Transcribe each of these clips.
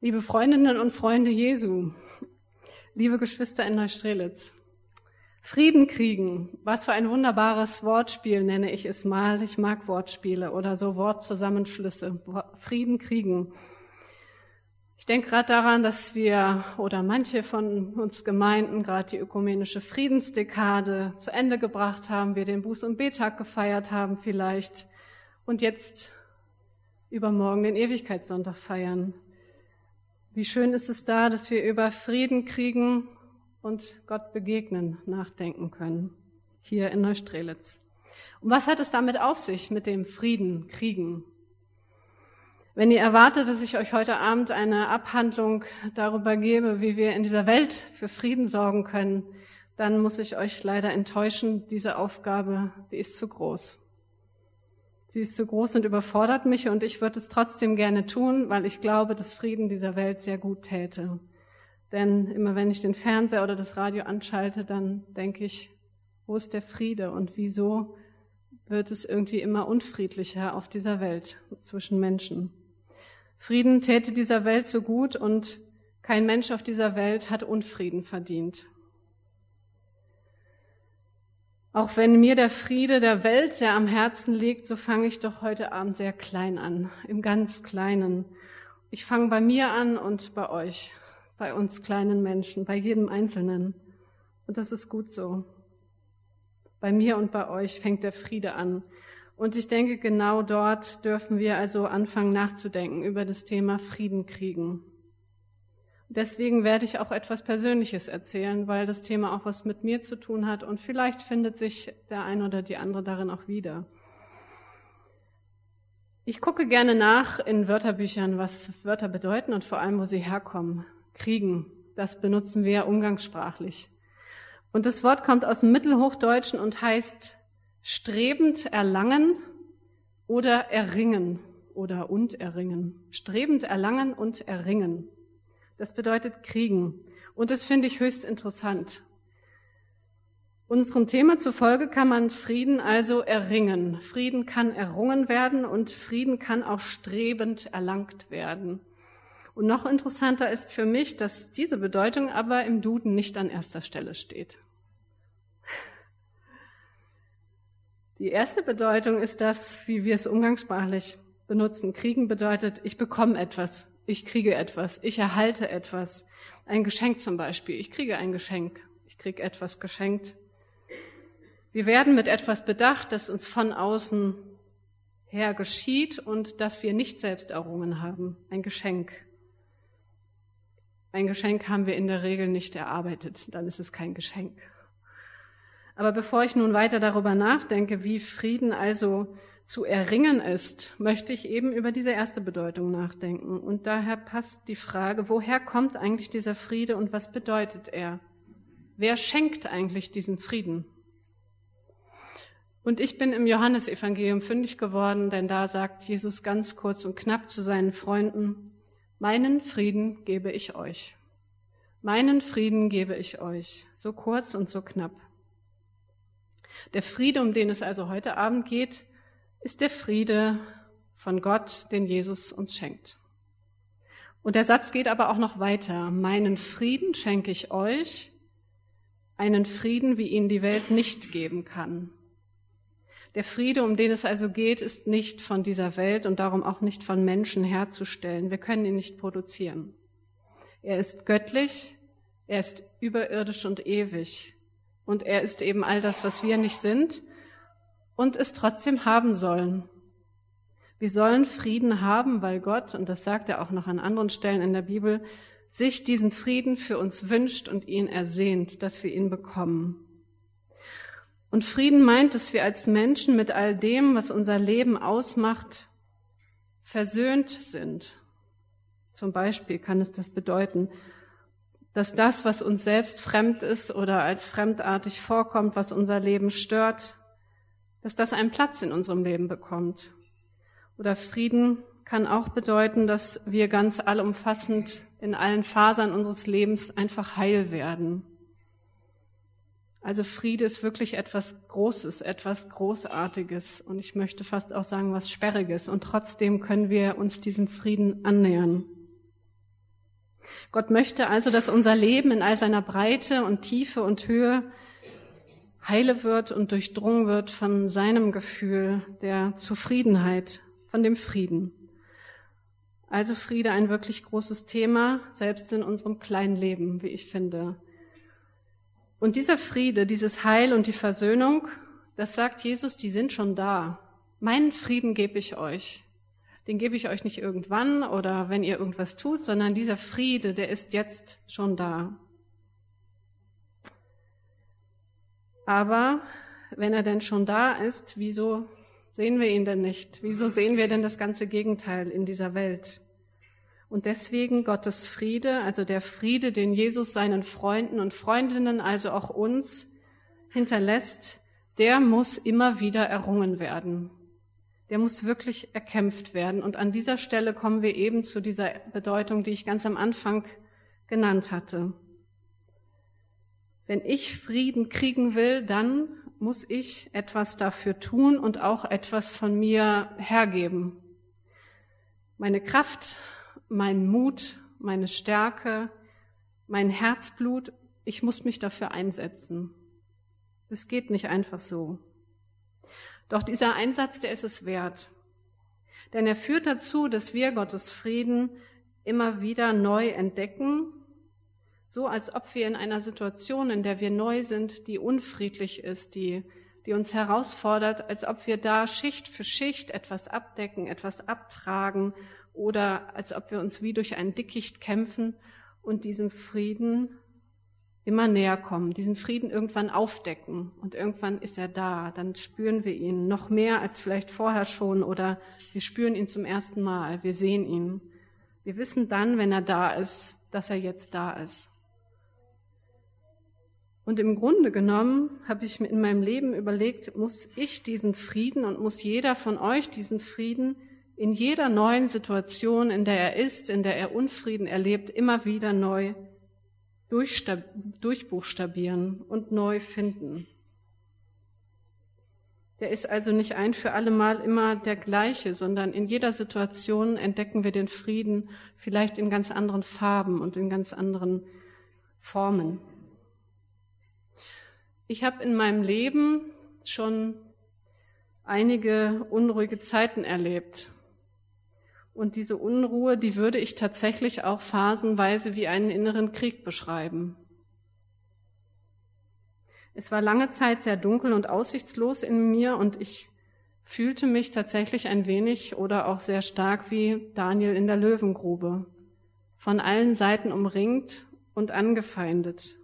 Liebe Freundinnen und Freunde Jesu, liebe Geschwister in Neustrelitz, Frieden kriegen, was für ein wunderbares Wortspiel nenne ich es mal. Ich mag Wortspiele oder so Wortzusammenschlüsse. Frieden kriegen. Ich denke gerade daran, dass wir oder manche von uns Gemeinden gerade die ökumenische Friedensdekade zu Ende gebracht haben, wir den Buß- und Betag gefeiert haben vielleicht und jetzt übermorgen den Ewigkeitssonntag feiern. Wie schön ist es da, dass wir über Frieden kriegen und Gott begegnen, nachdenken können, hier in Neustrelitz. Und was hat es damit auf sich mit dem Frieden, Kriegen? Wenn ihr erwartet, dass ich euch heute Abend eine Abhandlung darüber gebe, wie wir in dieser Welt für Frieden sorgen können, dann muss ich euch leider enttäuschen, diese Aufgabe, die ist zu groß. Sie ist zu groß und überfordert mich und ich würde es trotzdem gerne tun, weil ich glaube, dass Frieden dieser Welt sehr gut täte. Denn immer wenn ich den Fernseher oder das Radio anschalte, dann denke ich, wo ist der Friede und wieso wird es irgendwie immer unfriedlicher auf dieser Welt zwischen Menschen? Frieden täte dieser Welt so gut und kein Mensch auf dieser Welt hat Unfrieden verdient. Auch wenn mir der Friede der Welt sehr am Herzen liegt, so fange ich doch heute Abend sehr klein an, im ganz Kleinen. Ich fange bei mir an und bei euch, bei uns kleinen Menschen, bei jedem Einzelnen. Und das ist gut so. Bei mir und bei euch fängt der Friede an. Und ich denke, genau dort dürfen wir also anfangen nachzudenken über das Thema Frieden kriegen. Deswegen werde ich auch etwas Persönliches erzählen, weil das Thema auch was mit mir zu tun hat und vielleicht findet sich der ein oder die andere darin auch wieder. Ich gucke gerne nach in Wörterbüchern, was Wörter bedeuten und vor allem, wo sie herkommen. Kriegen, das benutzen wir umgangssprachlich. Und das Wort kommt aus dem Mittelhochdeutschen und heißt strebend erlangen oder erringen oder und erringen. Strebend erlangen und erringen. Das bedeutet kriegen. Und das finde ich höchst interessant. Unserem Thema zufolge kann man Frieden also erringen. Frieden kann errungen werden und Frieden kann auch strebend erlangt werden. Und noch interessanter ist für mich, dass diese Bedeutung aber im Duden nicht an erster Stelle steht. Die erste Bedeutung ist das, wie wir es umgangssprachlich benutzen. Kriegen bedeutet, ich bekomme etwas, ich kriege etwas, ich erhalte etwas. Ein Geschenk zum Beispiel. Ich kriege ein Geschenk. Ich kriege etwas geschenkt. Wir werden mit etwas bedacht, das uns von außen her geschieht und das wir nicht selbst errungen haben. Ein Geschenk. Ein Geschenk haben wir in der Regel nicht erarbeitet, dann ist es kein Geschenk. Aber bevor ich nun weiter darüber nachdenke, wie Frieden also zu erringen ist, möchte ich eben über diese erste Bedeutung nachdenken. Und daher passt die Frage, woher kommt eigentlich dieser Friede und was bedeutet er? Wer schenkt eigentlich diesen Frieden? Und ich bin im Johannesevangelium fündig geworden, denn da sagt Jesus ganz kurz und knapp zu seinen Freunden, meinen Frieden gebe ich euch. Meinen Frieden gebe ich euch. So kurz und so knapp. Der Friede, um den es also heute Abend geht, ist der Friede von Gott, den Jesus uns schenkt. Und der Satz geht aber auch noch weiter. Meinen Frieden schenke ich euch, einen Frieden, wie ihn die Welt nicht geben kann. Der Friede, um den es also geht, ist nicht von dieser Welt und darum auch nicht von Menschen herzustellen. Wir können ihn nicht produzieren. Er ist göttlich, er ist überirdisch und ewig. Und er ist eben all das, was wir nicht sind und es trotzdem haben sollen. Wir sollen Frieden haben, weil Gott, und das sagt er auch noch an anderen Stellen in der Bibel, sich diesen Frieden für uns wünscht und ihn ersehnt, dass wir ihn bekommen. Und Frieden meint, dass wir als Menschen mit all dem, was unser Leben ausmacht, versöhnt sind. Zum Beispiel kann es das bedeuten, dass das, was uns selbst fremd ist oder als fremdartig vorkommt, was unser Leben stört, dass das einen Platz in unserem Leben bekommt. Oder Frieden kann auch bedeuten, dass wir ganz allumfassend in allen Fasern unseres Lebens einfach heil werden. Also Friede ist wirklich etwas Großes, etwas Großartiges und ich möchte fast auch sagen was Sperriges und trotzdem können wir uns diesem Frieden annähern. Gott möchte also, dass unser Leben in all seiner Breite und Tiefe und Höhe heile wird und durchdrungen wird von seinem Gefühl der Zufriedenheit, von dem Frieden. Also Friede ein wirklich großes Thema, selbst in unserem kleinen Leben, wie ich finde. Und dieser Friede, dieses Heil und die Versöhnung, das sagt Jesus, die sind schon da. Meinen Frieden gebe ich euch. Den gebe ich euch nicht irgendwann oder wenn ihr irgendwas tut, sondern dieser Friede, der ist jetzt schon da. Aber wenn er denn schon da ist, wieso sehen wir ihn denn nicht? Wieso sehen wir denn das ganze Gegenteil in dieser Welt? Und deswegen Gottes Friede, also der Friede, den Jesus seinen Freunden und Freundinnen, also auch uns, hinterlässt, der muss immer wieder errungen werden. Der muss wirklich erkämpft werden. Und an dieser Stelle kommen wir eben zu dieser Bedeutung, die ich ganz am Anfang genannt hatte. Wenn ich Frieden kriegen will, dann muss ich etwas dafür tun und auch etwas von mir hergeben. Meine Kraft, mein Mut, meine Stärke, mein Herzblut, ich muss mich dafür einsetzen. Es geht nicht einfach so. Doch dieser Einsatz, der ist es wert. Denn er führt dazu, dass wir Gottes Frieden immer wieder neu entdecken so als ob wir in einer Situation, in der wir neu sind, die unfriedlich ist, die, die uns herausfordert, als ob wir da Schicht für Schicht etwas abdecken, etwas abtragen oder als ob wir uns wie durch ein Dickicht kämpfen und diesem Frieden immer näher kommen, diesen Frieden irgendwann aufdecken und irgendwann ist er da, dann spüren wir ihn noch mehr als vielleicht vorher schon oder wir spüren ihn zum ersten Mal, wir sehen ihn. Wir wissen dann, wenn er da ist, dass er jetzt da ist. Und im Grunde genommen habe ich mir in meinem Leben überlegt, muss ich diesen Frieden und muss jeder von euch diesen Frieden in jeder neuen Situation, in der er ist, in der er Unfrieden erlebt, immer wieder neu durchbuchstabieren und neu finden. Der ist also nicht ein für alle Mal immer der gleiche, sondern in jeder Situation entdecken wir den Frieden vielleicht in ganz anderen Farben und in ganz anderen Formen. Ich habe in meinem Leben schon einige unruhige Zeiten erlebt. Und diese Unruhe, die würde ich tatsächlich auch phasenweise wie einen inneren Krieg beschreiben. Es war lange Zeit sehr dunkel und aussichtslos in mir und ich fühlte mich tatsächlich ein wenig oder auch sehr stark wie Daniel in der Löwengrube, von allen Seiten umringt und angefeindet.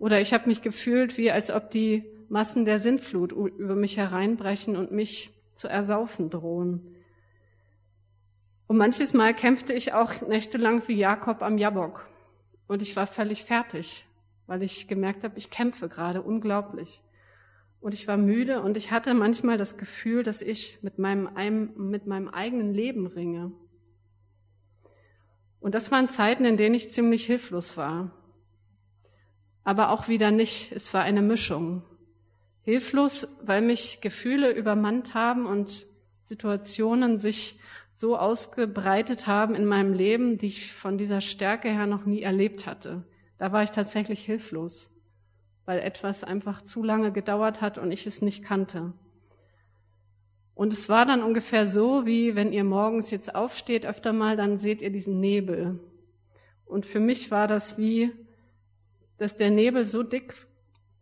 Oder ich habe mich gefühlt, wie als ob die Massen der Sintflut über mich hereinbrechen und mich zu ersaufen drohen. Und manches Mal kämpfte ich auch nächtelang wie Jakob am Jabok. Und ich war völlig fertig, weil ich gemerkt habe, ich kämpfe gerade unglaublich. Und ich war müde und ich hatte manchmal das Gefühl, dass ich mit meinem, mit meinem eigenen Leben ringe. Und das waren Zeiten, in denen ich ziemlich hilflos war aber auch wieder nicht. Es war eine Mischung. Hilflos, weil mich Gefühle übermannt haben und Situationen sich so ausgebreitet haben in meinem Leben, die ich von dieser Stärke her noch nie erlebt hatte. Da war ich tatsächlich hilflos, weil etwas einfach zu lange gedauert hat und ich es nicht kannte. Und es war dann ungefähr so, wie wenn ihr morgens jetzt aufsteht öfter mal, dann seht ihr diesen Nebel. Und für mich war das wie, dass der Nebel so dick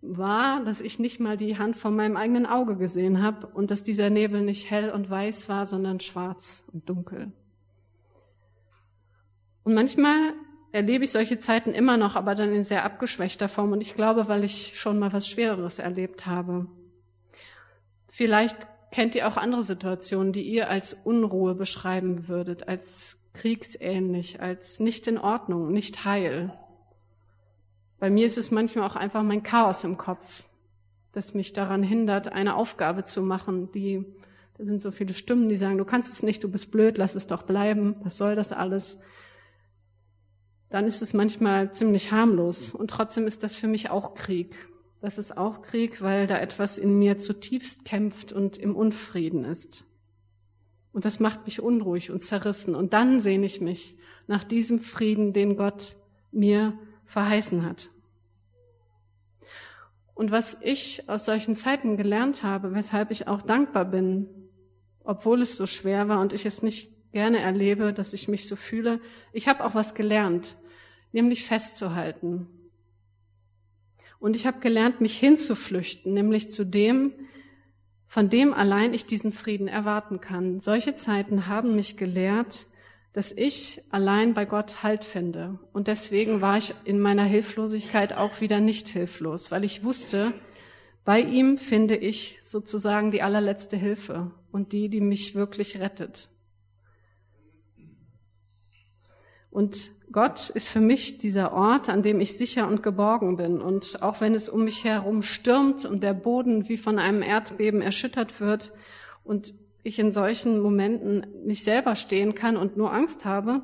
war, dass ich nicht mal die Hand von meinem eigenen Auge gesehen habe und dass dieser Nebel nicht hell und weiß war, sondern schwarz und dunkel. Und manchmal erlebe ich solche Zeiten immer noch, aber dann in sehr abgeschwächter Form und ich glaube, weil ich schon mal was Schwereres erlebt habe. Vielleicht kennt ihr auch andere Situationen, die ihr als Unruhe beschreiben würdet, als kriegsähnlich, als nicht in Ordnung, nicht heil. Bei mir ist es manchmal auch einfach mein Chaos im Kopf, das mich daran hindert, eine Aufgabe zu machen, die, da sind so viele Stimmen, die sagen, du kannst es nicht, du bist blöd, lass es doch bleiben, was soll das alles? Dann ist es manchmal ziemlich harmlos und trotzdem ist das für mich auch Krieg. Das ist auch Krieg, weil da etwas in mir zutiefst kämpft und im Unfrieden ist. Und das macht mich unruhig und zerrissen. Und dann sehne ich mich nach diesem Frieden, den Gott mir verheißen hat. Und was ich aus solchen Zeiten gelernt habe, weshalb ich auch dankbar bin, obwohl es so schwer war und ich es nicht gerne erlebe, dass ich mich so fühle, ich habe auch was gelernt, nämlich festzuhalten. Und ich habe gelernt, mich hinzuflüchten, nämlich zu dem, von dem allein ich diesen Frieden erwarten kann. Solche Zeiten haben mich gelehrt, dass ich allein bei Gott Halt finde. Und deswegen war ich in meiner Hilflosigkeit auch wieder nicht hilflos, weil ich wusste, bei ihm finde ich sozusagen die allerletzte Hilfe und die, die mich wirklich rettet. Und Gott ist für mich dieser Ort, an dem ich sicher und geborgen bin. Und auch wenn es um mich herum stürmt und der Boden wie von einem Erdbeben erschüttert wird und ich in solchen Momenten nicht selber stehen kann und nur Angst habe,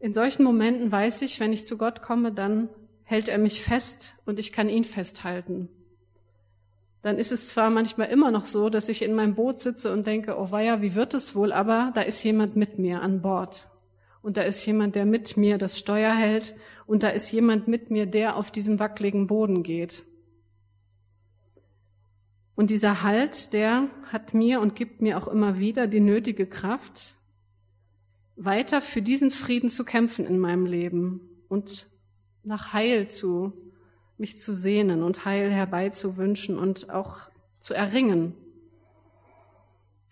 in solchen Momenten weiß ich, wenn ich zu Gott komme, dann hält er mich fest und ich kann ihn festhalten. Dann ist es zwar manchmal immer noch so, dass ich in meinem Boot sitze und denke, oh weia, wie wird es wohl, aber da ist jemand mit mir an Bord. Und da ist jemand, der mit mir das Steuer hält. Und da ist jemand mit mir, der auf diesem wackeligen Boden geht. Und dieser Halt, der hat mir und gibt mir auch immer wieder die nötige Kraft, weiter für diesen Frieden zu kämpfen in meinem Leben und nach Heil zu, mich zu sehnen und Heil herbeizuwünschen und auch zu erringen.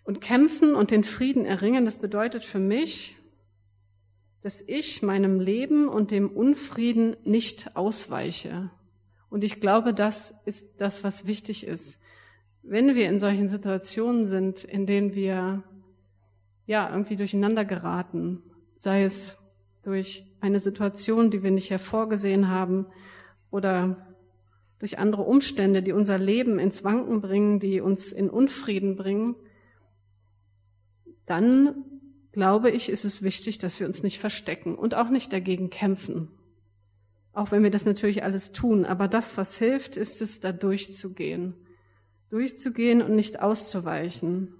Und kämpfen und den Frieden erringen, das bedeutet für mich, dass ich meinem Leben und dem Unfrieden nicht ausweiche. Und ich glaube, das ist das, was wichtig ist wenn wir in solchen Situationen sind, in denen wir ja irgendwie durcheinander geraten, sei es durch eine Situation, die wir nicht hervorgesehen haben oder durch andere Umstände, die unser Leben ins Wanken bringen, die uns in Unfrieden bringen, dann glaube ich, ist es wichtig, dass wir uns nicht verstecken und auch nicht dagegen kämpfen. Auch wenn wir das natürlich alles tun. Aber das, was hilft, ist es, da durchzugehen durchzugehen und nicht auszuweichen.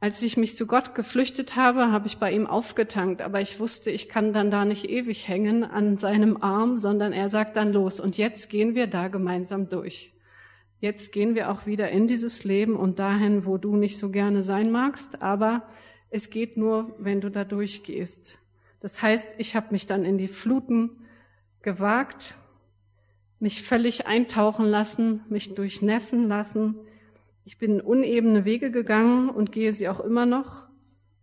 Als ich mich zu Gott geflüchtet habe, habe ich bei ihm aufgetankt, aber ich wusste, ich kann dann da nicht ewig hängen an seinem Arm, sondern er sagt dann los und jetzt gehen wir da gemeinsam durch. Jetzt gehen wir auch wieder in dieses Leben und dahin, wo du nicht so gerne sein magst, aber es geht nur, wenn du da durchgehst. Das heißt, ich habe mich dann in die Fluten gewagt mich völlig eintauchen lassen, mich durchnässen lassen. Ich bin unebene Wege gegangen und gehe sie auch immer noch.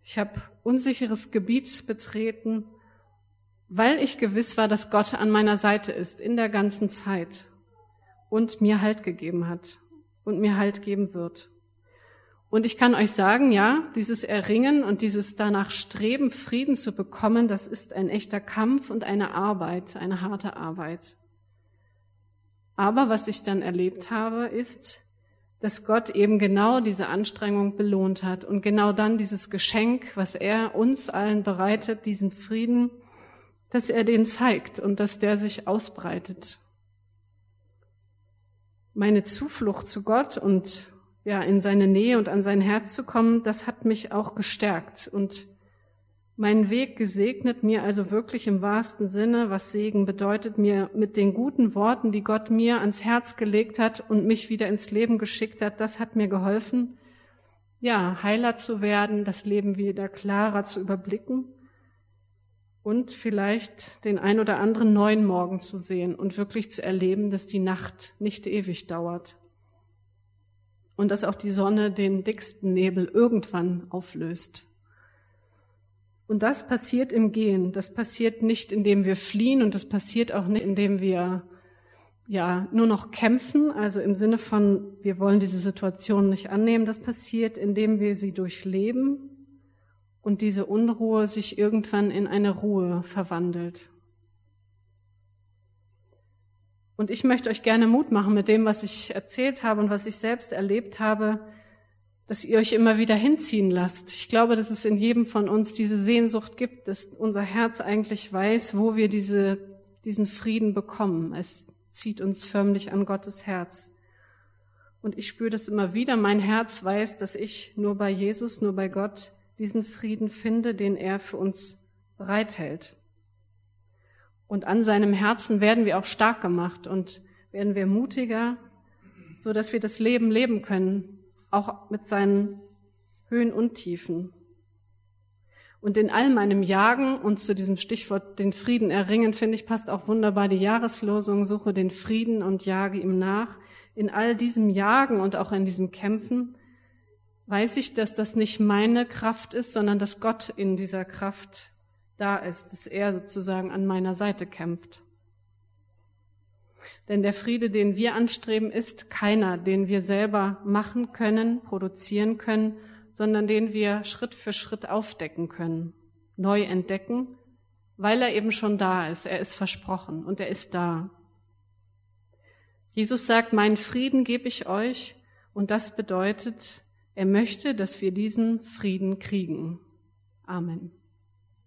Ich habe unsicheres Gebiet betreten, weil ich gewiss war, dass Gott an meiner Seite ist in der ganzen Zeit und mir Halt gegeben hat und mir Halt geben wird. Und ich kann euch sagen, ja, dieses Erringen und dieses danach Streben, Frieden zu bekommen, das ist ein echter Kampf und eine Arbeit, eine harte Arbeit. Aber was ich dann erlebt habe, ist, dass Gott eben genau diese Anstrengung belohnt hat und genau dann dieses Geschenk, was er uns allen bereitet, diesen Frieden, dass er den zeigt und dass der sich ausbreitet. Meine Zuflucht zu Gott und ja, in seine Nähe und an sein Herz zu kommen, das hat mich auch gestärkt und meinen Weg gesegnet, mir also wirklich im wahrsten Sinne, was Segen bedeutet, mir mit den guten Worten, die Gott mir ans Herz gelegt hat und mich wieder ins Leben geschickt hat, das hat mir geholfen, ja, heiler zu werden, das Leben wieder klarer zu überblicken und vielleicht den ein oder anderen neuen Morgen zu sehen und wirklich zu erleben, dass die Nacht nicht ewig dauert und dass auch die Sonne den dicksten Nebel irgendwann auflöst. Und das passiert im Gehen. Das passiert nicht, indem wir fliehen und das passiert auch nicht, indem wir ja nur noch kämpfen, also im Sinne von, wir wollen diese Situation nicht annehmen. Das passiert, indem wir sie durchleben und diese Unruhe sich irgendwann in eine Ruhe verwandelt. Und ich möchte euch gerne Mut machen mit dem, was ich erzählt habe und was ich selbst erlebt habe, dass ihr euch immer wieder hinziehen lasst. Ich glaube, dass es in jedem von uns diese Sehnsucht gibt, dass unser Herz eigentlich weiß, wo wir diese, diesen Frieden bekommen. Es zieht uns förmlich an Gottes Herz. Und ich spüre das immer wieder. Mein Herz weiß, dass ich nur bei Jesus, nur bei Gott diesen Frieden finde, den er für uns bereithält. Und an seinem Herzen werden wir auch stark gemacht und werden wir mutiger, so dass wir das Leben leben können, auch mit seinen Höhen und Tiefen. Und in all meinem Jagen und zu diesem Stichwort den Frieden erringen, finde ich, passt auch wunderbar die Jahreslosung, suche den Frieden und jage ihm nach. In all diesem Jagen und auch in diesem Kämpfen weiß ich, dass das nicht meine Kraft ist, sondern dass Gott in dieser Kraft da ist, dass er sozusagen an meiner Seite kämpft. Denn der Friede, den wir anstreben, ist keiner, den wir selber machen können, produzieren können, sondern den wir Schritt für Schritt aufdecken können, neu entdecken, weil er eben schon da ist. Er ist versprochen und er ist da. Jesus sagt, meinen Frieden gebe ich euch und das bedeutet, er möchte, dass wir diesen Frieden kriegen. Amen.